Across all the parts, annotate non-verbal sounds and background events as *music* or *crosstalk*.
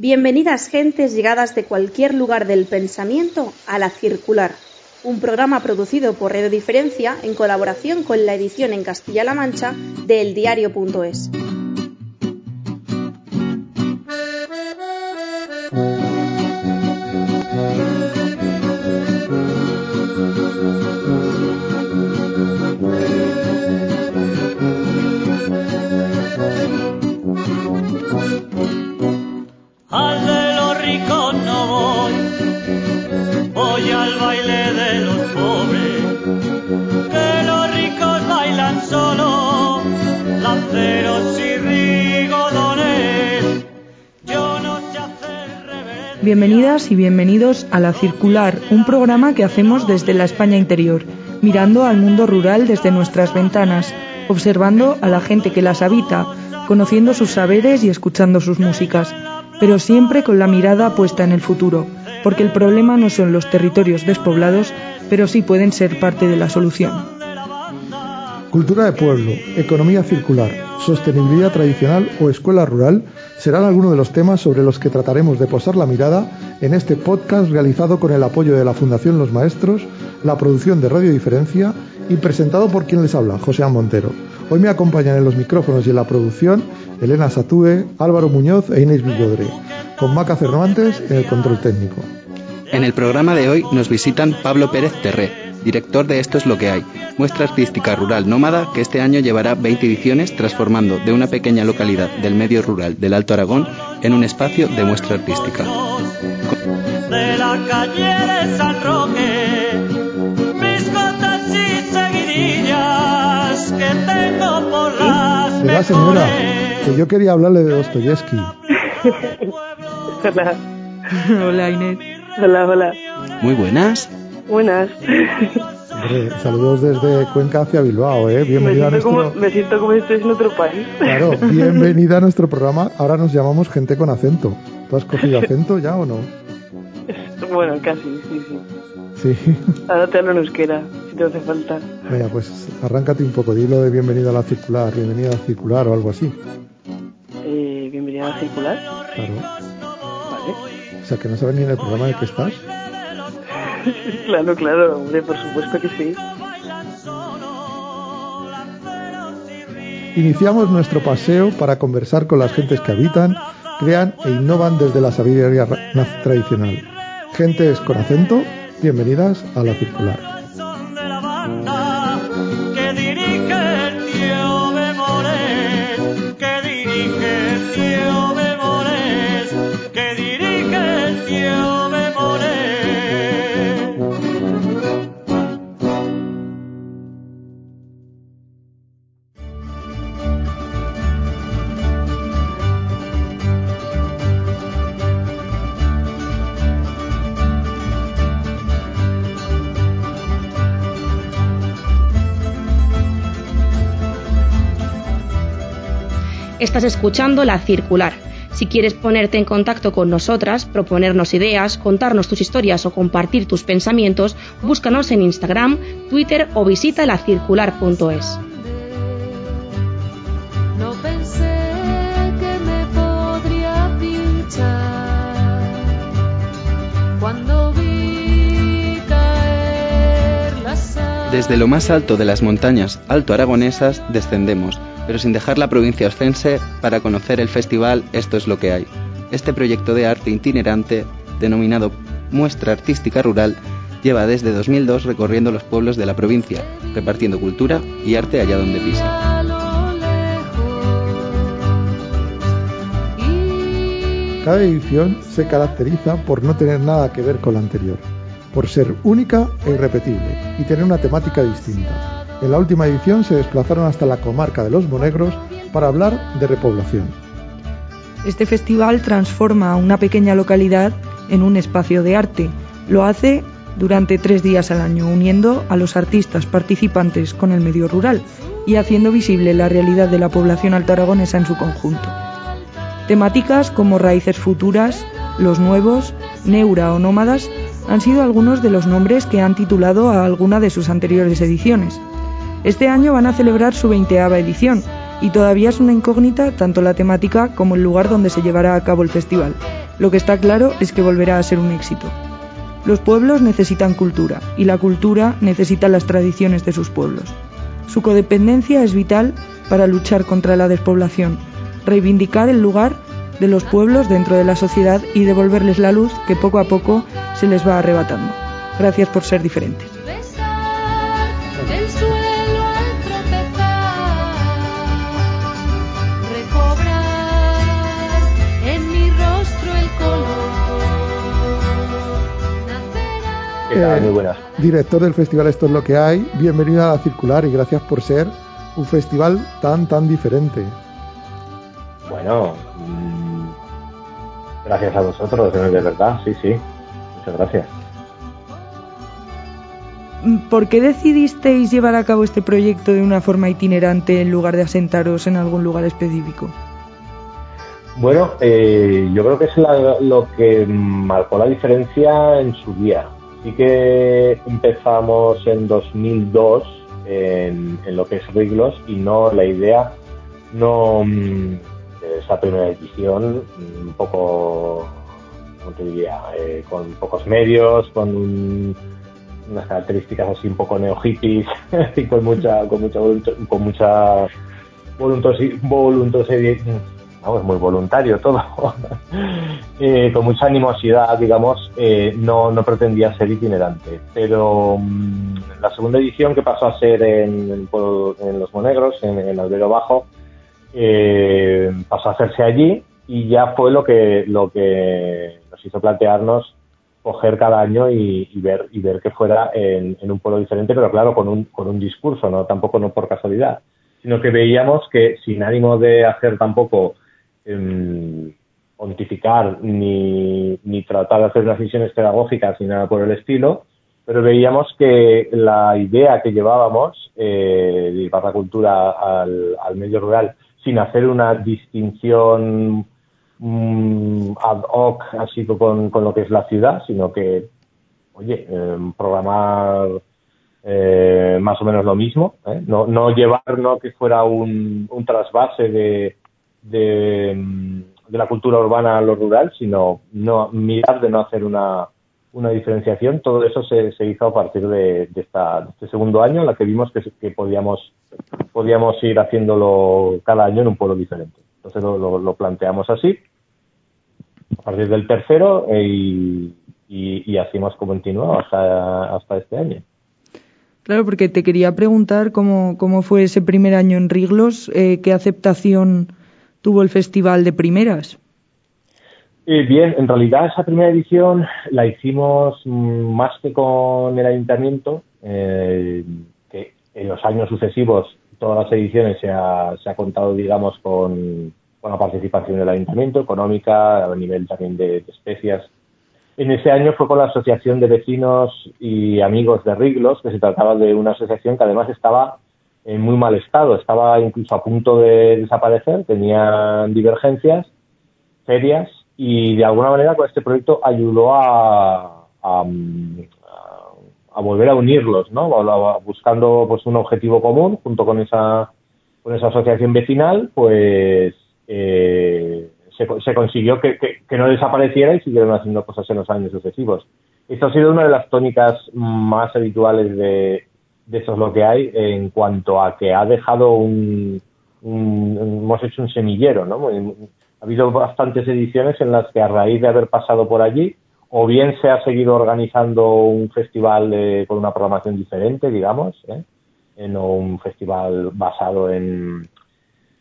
Bienvenidas gentes llegadas de cualquier lugar del pensamiento a La Circular, un programa producido por Radio Diferencia en colaboración con la edición en Castilla-La Mancha de eldiario.es. Bienvenidas y bienvenidos a La Circular, un programa que hacemos desde la España interior, mirando al mundo rural desde nuestras ventanas, observando a la gente que las habita, conociendo sus saberes y escuchando sus músicas, pero siempre con la mirada puesta en el futuro, porque el problema no son los territorios despoblados, pero sí pueden ser parte de la solución. Cultura de pueblo, economía circular, sostenibilidad tradicional o escuela rural serán algunos de los temas sobre los que trataremos de posar la mirada en este podcast realizado con el apoyo de la Fundación Los Maestros, la producción de Radio Diferencia y presentado por quien les habla, José. Montero. Hoy me acompañan en los micrófonos y en la producción Elena Satúe, Álvaro Muñoz e Inés Villodre, con Maca Cervantes en el control técnico. En el programa de hoy nos visitan Pablo Pérez Terré, director de Esto es lo que hay, muestra artística rural nómada que este año llevará 20 ediciones transformando de una pequeña localidad del medio rural del Alto Aragón en un espacio de muestra artística. De la calle de San Roque, mis gotas y seguidillas que tengo por las Verá, señora, que yo quería hablarle de Dostoyevsky. *laughs* Hola, Hola Inés. hola, hola. Muy buenas. Buenas. Hombre, saludos desde Cuenca hacia Bilbao, ¿eh? Me Bienvenida a siento, nuestro... como, me siento como si estoy en otro país. Claro, *laughs* bienvenida a nuestro programa. Ahora nos llamamos Gente con Acento. ¿Tú has cogido *laughs* acento ya o no? Bueno, casi, sí, sí. Sí. Ahora te hablo en euskera, si te hace falta. Venga, pues arráncate un poco. Dilo de bienvenida a la circular, bienvenida a la circular o algo así. Eh, bienvenida a la circular. Claro. Vale. O sea, que no sabes ni en el programa en el que estás. *laughs* claro, claro, hombre, por supuesto que sí. Iniciamos nuestro paseo para conversar con las gentes que habitan, crean e innovan desde la sabiduría ra- na- tradicional. Gentes con acento, bienvenidas a la circular. son de la banda que dirige el tío Estás escuchando La Circular. Si quieres ponerte en contacto con nosotras, proponernos ideas, contarnos tus historias o compartir tus pensamientos, búscanos en Instagram, Twitter o visita lacircular.es. Desde lo más alto de las montañas alto aragonesas descendemos, pero sin dejar la provincia oscense para conocer el festival Esto es lo que hay. Este proyecto de arte itinerante, denominado Muestra Artística Rural, lleva desde 2002 recorriendo los pueblos de la provincia, repartiendo cultura y arte allá donde pisa. Cada edición se caracteriza por no tener nada que ver con la anterior, por ser única e irrepetible y tener una temática distinta. En la última edición se desplazaron hasta la comarca de los Monegros para hablar de repoblación. Este festival transforma a una pequeña localidad en un espacio de arte. Lo hace durante tres días al año, uniendo a los artistas participantes con el medio rural y haciendo visible la realidad de la población altoaragonesa en su conjunto. Temáticas como raíces futuras, los nuevos, neura o nómadas han sido algunos de los nombres que han titulado a alguna de sus anteriores ediciones. Este año van a celebrar su veinteava edición y todavía es una incógnita tanto la temática como el lugar donde se llevará a cabo el festival. Lo que está claro es que volverá a ser un éxito. Los pueblos necesitan cultura y la cultura necesita las tradiciones de sus pueblos. Su codependencia es vital para luchar contra la despoblación, reivindicar el lugar de los pueblos dentro de la sociedad y devolverles la luz que poco a poco se les va arrebatando. Gracias por ser diferentes. Eh, Muy buenas. Director del festival Esto es lo que hay, bienvenido a la Circular y gracias por ser un festival tan, tan diferente. Bueno, mm, gracias a vosotros, de de verdad, sí, sí. Muchas gracias. ¿Por qué decidisteis llevar a cabo este proyecto de una forma itinerante en lugar de asentaros en algún lugar específico? Bueno, eh, yo creo que es la- lo que marcó la diferencia en su día. Sí que empezamos en 2002 en, en lo que es Riglos y no la idea, no mm, esa primera edición, mm, un poco, ¿cómo te diría? Eh, con pocos medios, con un- unas características así un poco neo hippies *laughs* y con mucha, con mucha, con mucha voluntosi- vamos, muy voluntario todo, *laughs* Eh, con mucha animosidad, digamos, eh, no, no pretendía ser itinerante. Pero mm, la segunda edición que pasó a ser en, en Los Monegros, en, en Albero Bajo, eh, pasó a hacerse allí y ya fue lo que, lo que nos hizo plantearnos coger cada año y, y ver y ver que fuera en, en un pueblo diferente, pero claro, con un, con un discurso, no tampoco no por casualidad, sino que veíamos que sin ánimo de hacer tampoco em, pontificar ni, ni tratar de hacer unas misiones pedagógicas ni nada por el estilo, pero veíamos que la idea que llevábamos eh, de llevar la cultura al, al medio rural sin hacer una distinción mm, ad hoc así con, con lo que es la ciudad, sino que, oye, eh, programar eh, más o menos lo mismo, ¿eh? no, no llevar no que fuera un, un trasvase de, de, mm, de la cultura urbana a lo rural, sino no mirar de no hacer una, una diferenciación. Todo eso se, hizo a partir de, esta, este segundo año, en la que vimos que, podíamos, podíamos ir haciéndolo cada año en un pueblo diferente. Entonces lo, planteamos así, a partir del tercero, eh, y, y, y así hemos continuado hasta, hasta este año. Claro, porque te quería preguntar cómo, cómo fue ese primer año en Riglos, eh, qué aceptación tuvo el festival de primeras. Eh, bien, en realidad esa primera edición la hicimos mm, más que con el ayuntamiento, eh, que en los años sucesivos todas las ediciones se ha, se ha contado, digamos, con, la participación del ayuntamiento, económica, a nivel también de especias. En ese año fue con la Asociación de Vecinos y Amigos de Riglos, que se trataba de una asociación que además estaba en muy mal estado, estaba incluso a punto de desaparecer, tenían divergencias serias y de alguna manera con este proyecto ayudó a, a, volver a unirlos, ¿no? Buscando pues un objetivo común junto con esa con esa asociación vecinal, pues eh, se, se consiguió que, que- que no desapareciera y siguieron haciendo cosas en los años sucesivos. Esto ha sido una de las tónicas más habituales de, de eso es lo que hay en cuanto a que ha dejado un, hemos hecho un semillero, ¿no? Ha habido bastantes ediciones en las que a raíz de haber pasado por allí, o bien se ha seguido organizando un festival eh, con una programación diferente, digamos, ¿eh? No un festival basado en,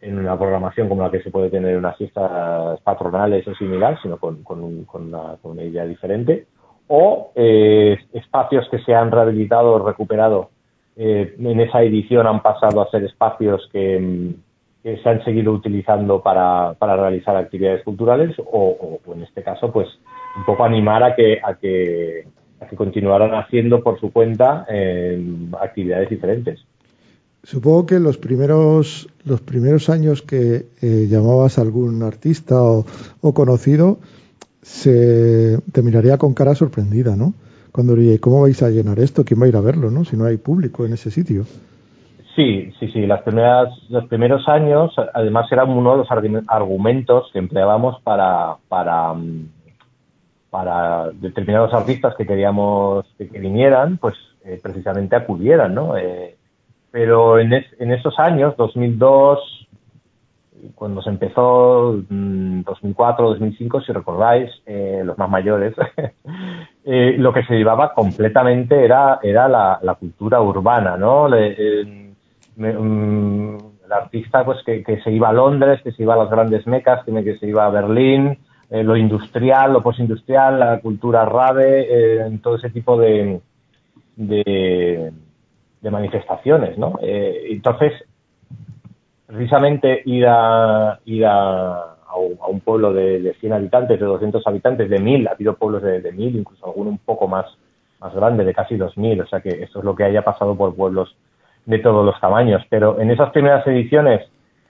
en una programación como la que se puede tener en unas fiestas patronales o similar, sino con, con un- con una, con una idea diferente, o eh, espacios que se han rehabilitado o recuperado eh, en esa edición han pasado a ser espacios que, mm, se han seguido utilizando para, realizar actividades culturales o en este caso pues un poco animar a que a que, a que continuaran haciendo por su cuenta eh, actividades diferentes. Supongo que los primeros, los primeros años que eh, llamabas a algún artista o, o conocido, se te miraría con cara sorprendida, ¿no? Cuando diría, "¿Y ¿cómo vais a llenar esto? ¿Quién va a ir a verlo, no? Si no hay público en ese sitio. Sí, sí, sí. Las primeras, los primeros años, además, eran uno de los argu- argumentos que empleábamos para, para, mm, para determinados artistas que queríamos que, que vinieran, pues eh, precisamente acudieran, ¿no? Eh, pero en, es- en esos años, 2002, cuando se empezó, mm, 2004, 2005, si recordáis, eh, los más mayores, *laughs* eh, lo que se llevaba completamente era, era la, cultura urbana, ¿no? Eh, mm, el artista pues que, se iba a Londres, que se iba a las grandes mecas, que, que se iba a Berlín, eh, lo industrial, lo postindustrial, la cultura rave, todo ese tipo de, de, de manifestaciones, ¿no? Entonces, precisamente ir a ir a, a un, pueblo de, de 100 habitantes, de 200 habitantes, de 1000, ha habido pueblos de, de 1000, incluso alguno un poco más, más grande, de casi 2000, o sea que esto es lo que haya pasado por pueblos de todos los tamaños. Pero en esas primeras ediciones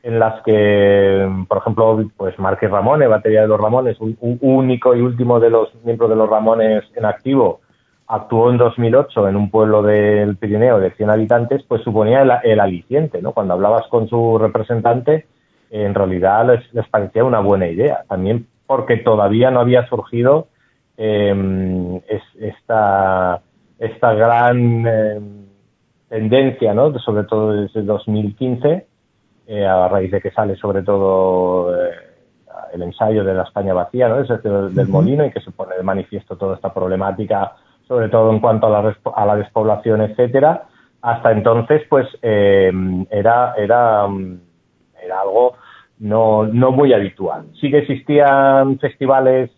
en las que, por ejemplo, pues Márquez Ramones, batería de los Ramones, un único y último de los miembros de los Ramones en activo, actuó en 2008 en un pueblo del Pirineo de 100 habitantes, pues suponía el, el aliciente, ¿no? Cuando hablabas con su representante, en realidad les, les parecía una buena idea. También porque todavía no había surgido eh, es, esta, esta gran eh, tendencia, ¿no? Sobre todo desde 2015, eh, a raíz de que sale sobre todo eh, el ensayo de la España vacía, ¿no? Ese del, del Molino y que se pone de manifiesto toda esta problemática, sobre todo en cuanto a la, a la despoblación, etcétera. Hasta entonces, pues eh, era, era, mm, era algo no, no muy habitual. Sí que existían festivales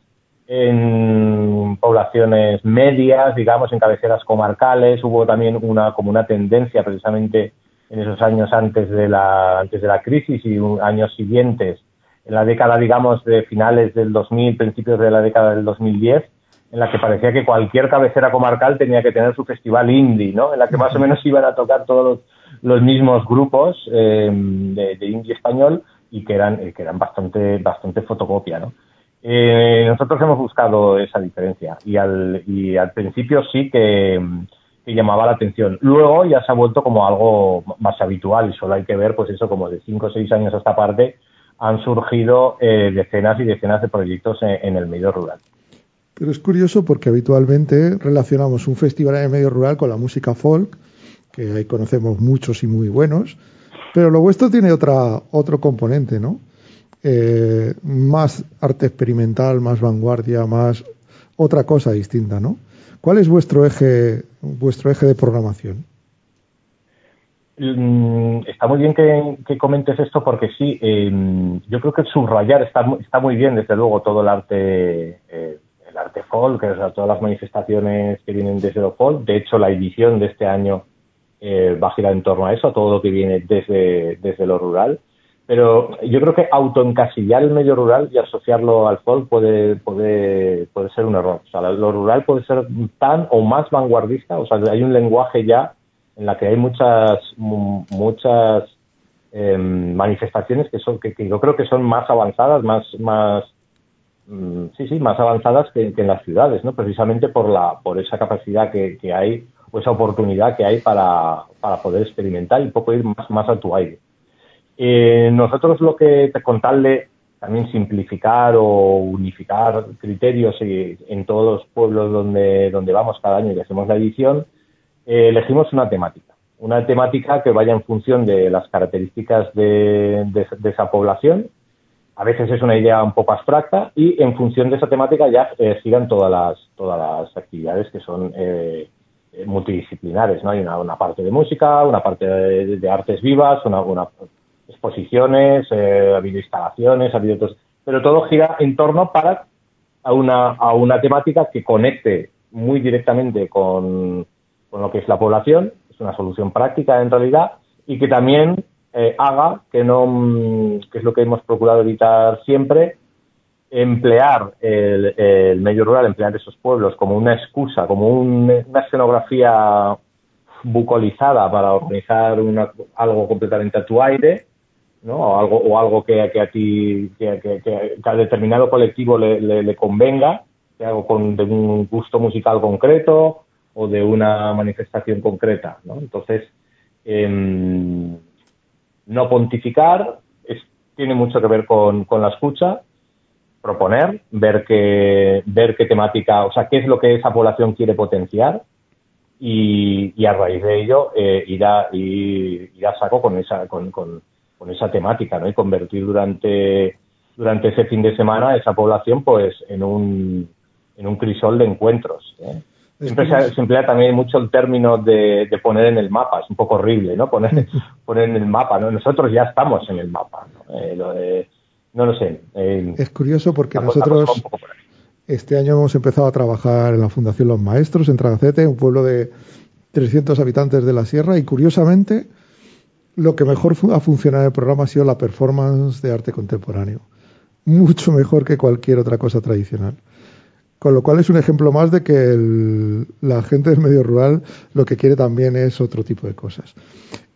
en poblaciones medias, digamos, en cabeceras comarcales. Hubo también una como una tendencia precisamente en esos años antes de la antes de la crisis y un- años siguientes, en la década, digamos, de finales del 2000, principios de la década del 2010, en la que parecía que cualquier cabecera comarcal tenía que tener su festival indie, ¿no? En la que más o menos iban a tocar todos los, los mismos grupos eh, de, de indie español y que eran eh, que eran bastante bastante fotocopia, ¿no? Eh, nosotros hemos buscado esa diferencia y al, y al principio sí que, que llamaba la atención. Luego ya se ha vuelto como algo más habitual y solo hay que ver, pues eso, como de cinco o seis años a esta parte han surgido eh, decenas y decenas de proyectos en, en el medio rural. Pero es curioso porque habitualmente relacionamos un festival en el medio rural con la música folk, que ahí conocemos muchos y muy buenos, pero lo vuestro tiene otra, otro componente, ¿no? Eh, más arte experimental, más vanguardia, más otra cosa distinta, ¿no? ¿Cuál es vuestro eje, vuestro eje de programación? Mm, Está muy bien que, comentes esto porque sí, eh, yo creo que subrayar está, está muy bien, desde luego, todo el arte, eh, el arte folk, o sea, todas las manifestaciones que vienen desde lo folk. De hecho, la edición de este año eh, va a girar en torno a eso, a todo lo que viene desde, desde lo rural. Pero yo creo que autoencasillar el medio rural y asociarlo al folk puede, puede, puede ser un error. O sea, lo rural puede ser tan o más vanguardista, o sea, hay un lenguaje ya en la que hay muchas mu- muchas eh, manifestaciones que son que, yo creo que son más avanzadas, más más sí sí más avanzadas que, que en las ciudades, ¿no? Precisamente por la por esa capacidad que, que hay o esa oportunidad que hay para, para poder experimentar y un poco ir más más a tu aire. Eh, nosotros lo que te contarle también simplificar o unificar criterios y- en todos los pueblos donde, donde vamos cada año y hacemos la edición, eh, elegimos una temática. Una temática que vaya en función de las características de- de esa población. A veces es una idea un poco abstracta y en función de esa temática ya eh, giran todas las, todas las actividades que son eh, multidisciplinares. ¿no? Hay una, una parte de música, una parte de, de artes vivas, una, una exposiciones, eh, ha habido instalaciones, ha habido otros, pero todo gira en torno para a una, a una temática que conecte muy directamente con, con lo que es la población, es una solución práctica en realidad, y que también eh, haga que no, mm, que es lo que hemos procurado evitar siempre, emplear el, medio rural, emplear esos pueblos como una excusa, como un- una escenografía bucolizada para organizar una- algo completamente a tu aire, ¿no? O algo, o algo que, que a ti, que, a determinado colectivo le, le- convenga, que algo con, de un gusto musical concreto o de una manifestación concreta, ¿no? Entonces, em, no pontificar es- tiene mucho que ver con, con la escucha proponer, ver qué, ver qué temática, o sea, qué es lo que esa población quiere potenciar y, y a raíz de ello eh, ir, a, ir, a saco con esa, con, con, con esa temática, ¿no? Y convertir durante, durante ese fin de semana esa población, pues, en un, en un crisol de encuentros. ¿eh? Siempre se, se emplea también mucho el término de, de poner en el mapa, es un poco horrible, ¿no? Poner, *laughs* poner en el mapa, ¿no? Nosotros ya estamos en el mapa, ¿no? Eh, lo de- no lo sé. eh, Es curioso porque nosotros por este año hemos empezado a trabajar en la Fundación Los Maestros en Tragacete, un pueblo de 300 habitantes de la sierra y curiosamente lo que mejor ha funcionado en el programa ha sido la performance de arte contemporáneo. Mucho mejor que cualquier otra cosa tradicional. Con lo cual es un ejemplo más de que el- la gente del medio rural lo que quiere también es otro tipo de cosas.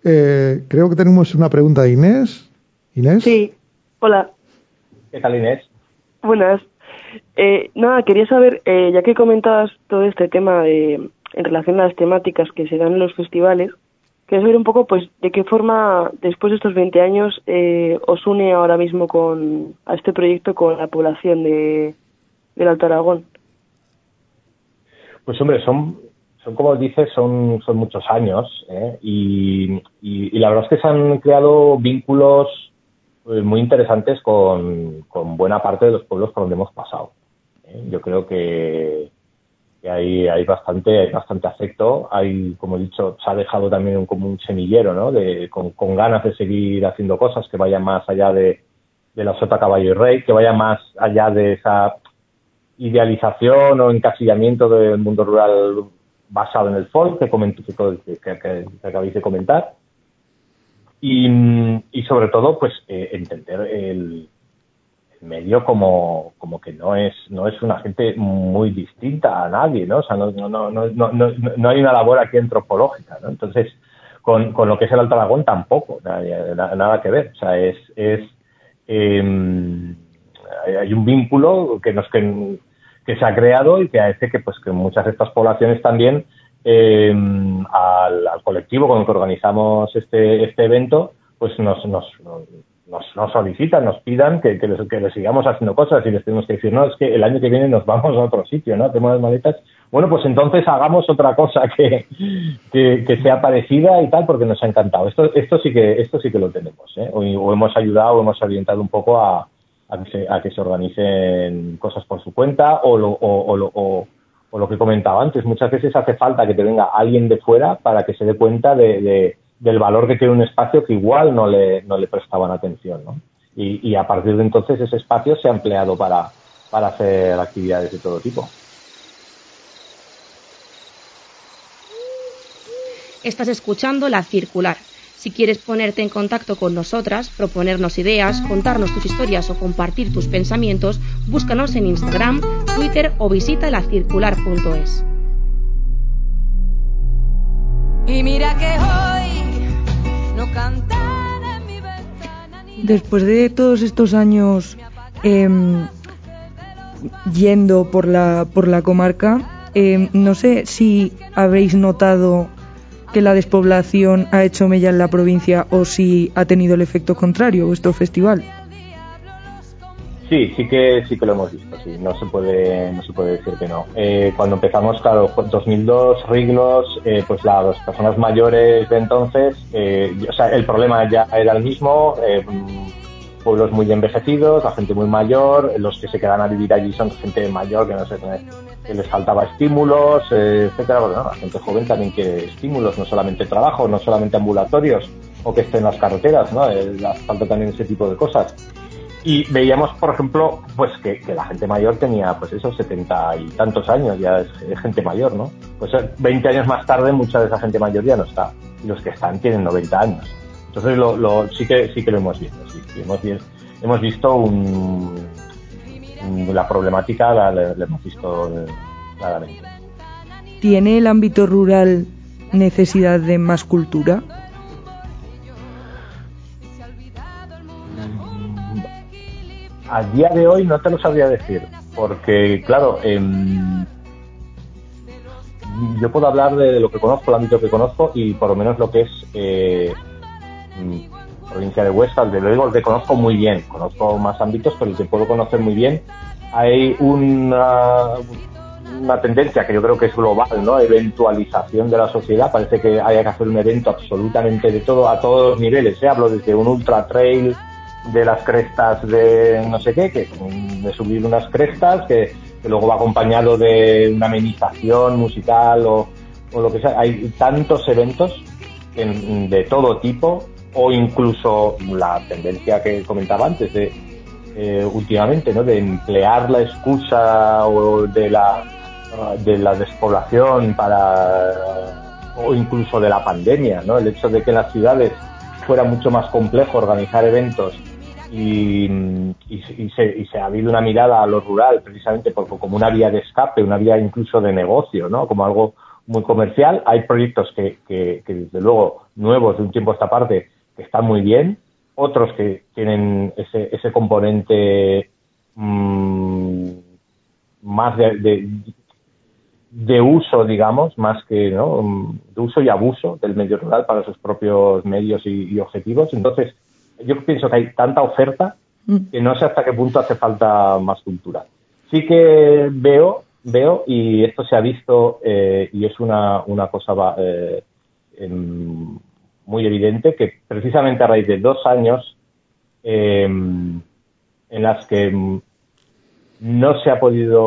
Eh, creo que tenemos una pregunta de Inés. Inés. Sí, hola, ¿Qué tal, Inés? buenas. Eh, nada, quería saber, eh, ya que comentabas todo este tema de, en relación a las temáticas que se dan en los festivales, quería saber un poco, pues, de qué forma, después de estos 20 años, eh, os une ahora mismo con, a este proyecto con la población de, del Alto Aragón. Pues hombre, son, son como dices, son, son muchos años ¿eh? y, y- la verdad es que se han creado vínculos eh, muy interesantes con, con buena parte de los pueblos por donde hemos pasado. ¿eh? Yo creo que, que hay, hay bastante, hay bastante afecto, hay, como he dicho, se ha dejado también un, como un semillero, ¿no? De, con, con ganas de seguir haciendo cosas que vayan más allá de, de la sota caballo y rey, que vaya más allá de esa idealización o encasillamiento del mundo rural basado en el folk que, comento- que, que- que- acabáis de comentar. Y, y sobre todo pues eh, entender el, el medio como, como que no es no es una gente muy distinta a nadie no o sea no no no no, hay una labor aquí antropológica no entonces con, con lo que es el Alto Aragón tampoco nada, nada- que ver. O sea es es hay- hay un vínculo que nos que, que se ha creado y que hace que pues que muchas de estas poblaciones también eh, al, colectivo con el que organizamos este este evento pues nos nos, nos, nos solicitan, nos pidan que, que, les, que les sigamos haciendo cosas y les tenemos que decir, no, es que el año que viene nos vamos a otro sitio, ¿no? Tenemos las maletas. Bueno, pues entonces hagamos otra cosa *laughs* que, que, que sea parecida y tal, porque nos ha encantado. Esto, esto sí que, esto sí que lo tenemos, ¿eh? O, o hemos ayudado, o hemos orientado un poco a, a, que, se, organicen cosas por su cuenta, o lo, o, o, o lo que comentaba antes, muchas veces hace falta que te venga alguien de fuera para que se dé cuenta de, de- del valor que tiene un espacio que igual no le, no le prestaban atención, ¿no? Y, y a partir de entonces ese espacio se ha empleado para, para hacer actividades de todo tipo. Estás escuchando La Circular. Si quieres ponerte en contacto con nosotras, proponernos ideas, contarnos tus historias o compartir tus pensamientos, búscanos en Instagram, Twitter o visita lacircular.es. Y mira que hoy no cantan en mi ventana ni Después de todos estos años em, yendo por la, por la comarca, em, no sé si habréis notado que la despoblación ha hecho mella en la provincia o si ha tenido el efecto contrario vuestro festival. Sí, sí que sí que lo hemos visto, sí, no se puede no se puede decir que no. Eh, cuando empezamos, claro, fue 2002, Riglos, eh, pues las personas mayores de entonces, eh, o sea, el problema ya era el mismo, eh, pueblos muy envejecidos, la gente muy mayor, los que se quedan a vivir allí son gente mayor que no sé, que les faltaba estímulos, eh, etcétera. Bueno, no, la gente joven también quiere estímulos, no solamente trabajo, no solamente ambulatorios o que estén en las carreteras, ¿no? Falta también ese tipo de cosas. Y veíamos, por ejemplo, pues que, que la gente mayor tenía, pues esos setenta y tantos años, ya es, es gente mayor, ¿no? Pues eh, 20 años más tarde mucha de esa gente mayor ya no está. Y los que están tienen 90 años. Entonces lo, lo, sí que sí que lo hemos visto, sí, hemos, vi- hemos visto un, un- la problemática, la, la- la hemos visto eh, claramente. ¿Tiene el ámbito rural necesidad de más cultura? A día de hoy no te lo sabría decir, porque claro, em, yo puedo hablar de lo que conozco, el ámbito que conozco y por lo menos lo que es eh, provincia de Huesca, desde luego el que conozco muy bien, conozco más ámbitos, pero el que puedo conocer muy bien, hay una, una tendencia que yo creo que es global, ¿no? Eventualización de la sociedad. Parece que haya que hacer un evento absolutamente de todo, a todos los niveles. ¿eh? Hablo desde un ultra trail de las crestas de no sé qué, que de subir unas crestas, que, que luego va acompañado de una amenización musical o, o lo que sea. Hay tantos eventos en- de todo tipo o incluso la tendencia que comentaba antes de eh, últimamente, ¿no? De emplear la excusa o de la de la despoblación para o incluso de la pandemia, ¿no? El hecho de que en las ciudades fuera mucho más complejo organizar eventos y, y, y se, y se ha habido una mirada a lo rural precisamente porque como una vía de escape, una vía incluso de negocio, ¿no? Como algo muy comercial. Hay proyectos que, que, que desde luego nuevos de un tiempo a esta parte que están muy bien, otros que tienen ese, ese componente mm, más de, de, de uso, digamos, más que ¿no? Mm, de uso y abuso del medio rural para sus propios medios y, y objetivos. Entonces, yo pienso que hay tanta oferta que no sé hasta qué punto hace falta más cultura. Sí que veo, veo y esto se ha visto eh, y es una, una cosa eh, muy evidente que precisamente a raíz de dos años em, en las que no se ha podido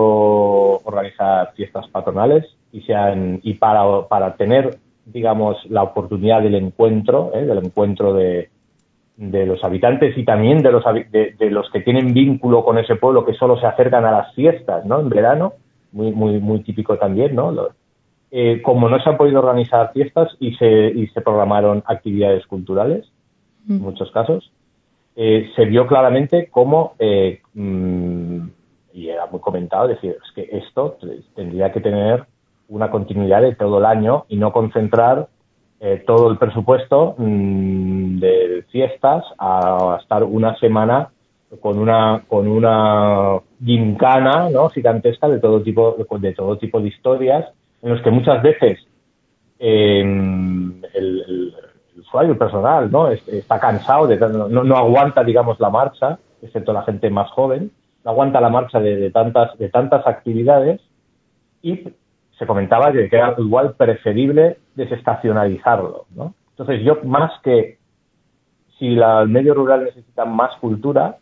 organizar fiestas patronales y se han, y para, para tener digamos la oportunidad del encuentro ¿eh? del encuentro de, de los habitantes y también de los de, de los que tienen vínculo con ese pueblo que solo se acercan a las fiestas no en verano muy muy muy típico también no Lo- eh, como no se han podido organizar fiestas y se y se programaron actividades culturales en muchos casos eh, se vio claramente cómo, eh, mm, y era muy comentado, decir, es que esto tendría que tener una continuidad de todo el año y no concentrar eh, todo el presupuesto mm, de fiestas a estar una semana con una con una gincana no gigantesca de todo tipo de todo tipo de historias en los que muchas veces eh, el, usuario personal no Es- está cansado de no, no aguanta digamos la marcha excepto la gente más joven no aguanta la marcha de, de tantas de tantas actividades y se comentaba que era igual preferible desestacionalizarlo ¿no? entonces yo más que si el medio rural necesita más cultura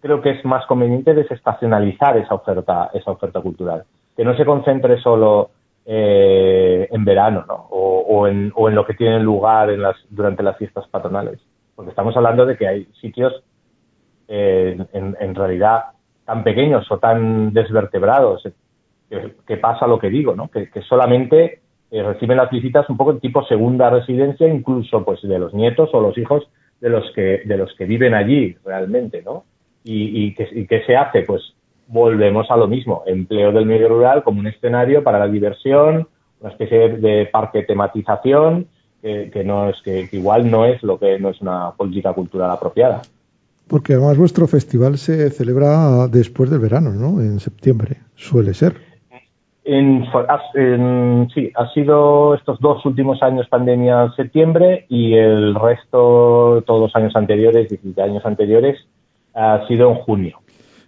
creo que es más conveniente desestacionalizar esa oferta esa oferta cultural que no se concentre solo eh, en verano ¿no? o, en, o en lo que tiene lugar en las, durante las fiestas patronales porque estamos hablando de que hay sitios eh, en, en realidad tan pequeños o tan desvertebrados que, pasa lo que digo, ¿no? que, solamente eh, reciben las visitas un poco tipo segunda residencia, incluso pues de los nietos o los hijos de los que de los que viven allí realmente, ¿no? Y, y, que, y qué se hace, pues volvemos a lo mismo, empleo del medio rural como un escenario para la diversión, una especie de, parque tematización que, que no es que, que igual no es lo que no es una política cultural apropiada. Porque además vuestro festival se celebra después del verano, ¿no? En septiembre, suele ser. En, en- sí, ha sido estos dos últimos años pandemia septiembre y el resto, todos los años anteriores, 17 años anteriores, ha sido en junio.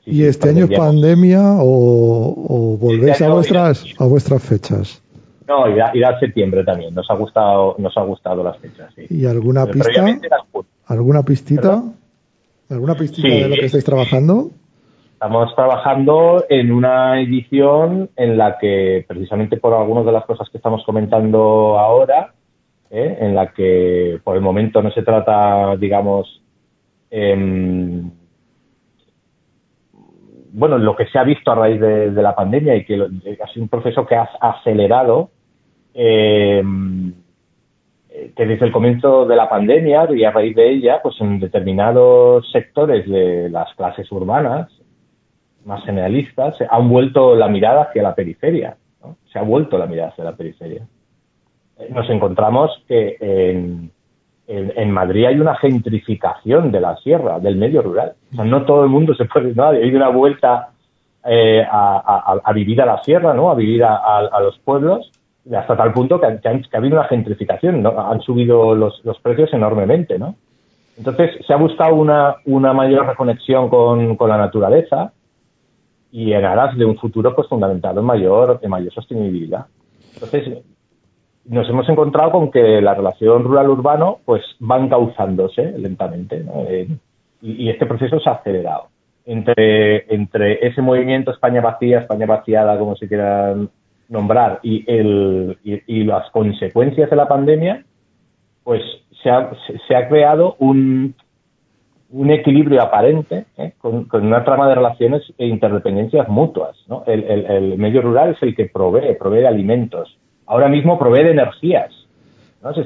¿Y este año es pandemia. o, o volvéis Este a vuestras a vuestras fechas? No, irá, irá septiembre también. Nos ha gustado, nos ha gustado las fechas. Sí. ¿Y alguna Pero pista? ¿Alguna pistita? ¿Alguna pistita Sí. de lo que estáis trabajando? Estamos trabajando en una edición en la que, precisamente por algunas de las cosas que estamos comentando ahora, ¿eh? en la que por el momento no se trata, digamos, em, bueno, lo que se ha visto a raíz de, la pandemia y que lo- ha sido un proceso que ha acelerado, eh, que desde el comienzo de la pandemia y a raíz de ella, pues en determinados sectores de las clases urbanas, más generalistas, se han vuelto la mirada hacia la periferia. Se ha vuelto la mirada hacia la periferia. Eh, Nos encontramos que en, en, Madrid hay una gentrificación de la sierra, del medio rural. O sea, no todo el mundo se puede, ¿no? Hay una vuelta eh, a, vivir a la sierra, ¿no? A vivir a, a- los pueblos, hasta tal punto que, han- ha habido una gentrificación, ¿no? Han subido los, los precios enormemente, ¿no? Entonces, se ha buscado una, una mayor reconexión con, con la naturaleza y en aras de un futuro pues fundamentado en mayor, en mayor sostenibilidad. Entonces, nos hemos encontrado con que la relación rural-urbano pues va encauzándose lentamente. Eh, y, este proceso se ha acelerado. Entre, entre ese movimiento España vacía, España vaciada, como se quiera nombrar, y, el, y, las consecuencias de la pandemia, pues se ha, se- ha creado un, un equilibrio aparente ¿eh? con, una trama de relaciones e interdependencias mutuas. ¿no? El, el- el medio rural es el que provee, provee alimentos. Ahora mismo provee energías. ¿no? Se,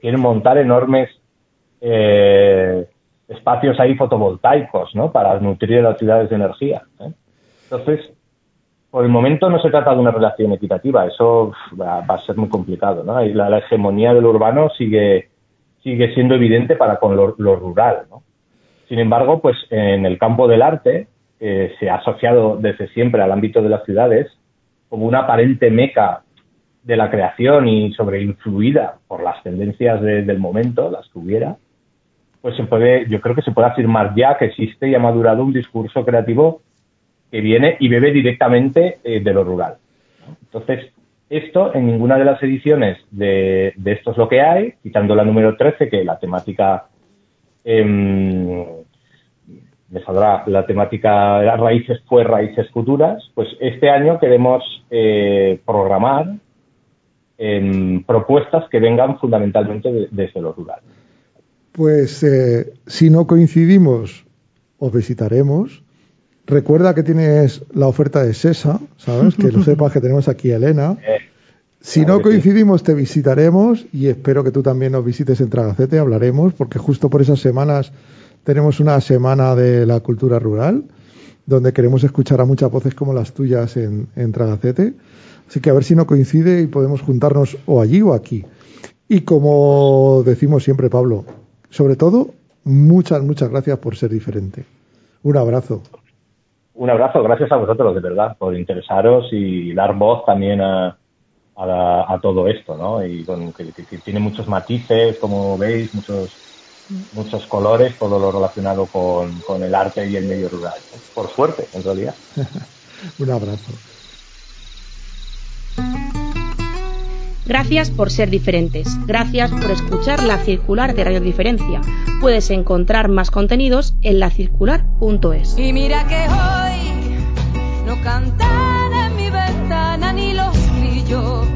quieren montar enormes eh, espacios ahí fotovoltaicos ¿no? para nutrir las ciudades de energía. ¿eh? Entonces, por el momento no se trata de una relación equitativa, eso va, a ser muy complicado. ¿no? La, la hegemonía de lo urbano sigue, sigue siendo evidente para con lo, rural. Sin embargo, pues en el campo del arte eh, se ha asociado desde siempre al ámbito de las ciudades como una aparente meca de la creación y sobreinfluida por las tendencias de- del momento, las que hubiera, pues se puede, yo creo que se puede afirmar ya que existe y ha madurado un discurso creativo que viene y bebe directamente eh, de lo rural. Entonces, esto en ninguna de las ediciones de, de Esto es lo que hay, quitando la número 13, que la temática em, me saldrá la temática las raíces fue raíces futuras, pues este año queremos eh, programar em, propuestas que vengan fundamentalmente de- desde lo rural. Pues eh, si no coincidimos, os visitaremos. Recuerda que tienes la oferta de SESA, ¿sabes? Que lo *laughs* sepas que tenemos aquí a Elena. Eh, Si claro no sí. coincidimos, te visitaremos y espero que tú también nos visites en Tragacete, hablaremos, porque justo por esas semanas tenemos una semana de la cultura rural, donde queremos escuchar a muchas voces como las tuyas en, en Tragacete. Así que a ver si no coincide y podemos juntarnos o allí o aquí. Y como decimos siempre, Pablo, sobre todo, muchas, muchas gracias por ser diferente. Un abrazo. Un abrazo, gracias a vosotros, de verdad, por interesaros y dar voz también a, a, la- a todo esto, ¿no? Y con, que, tiene muchos matices, como veis, muchos muchos colores, todo lo relacionado con, con el arte y el medio rural. ¿no? Por suerte, en realidad. *laughs* Un abrazo. Gracias por ser diferentes. Gracias por escuchar la circular de Radio Diferencia. Puedes encontrar más contenidos en lacircular.es. Y mira que hoy no cantan en mi ventana ni los grillos,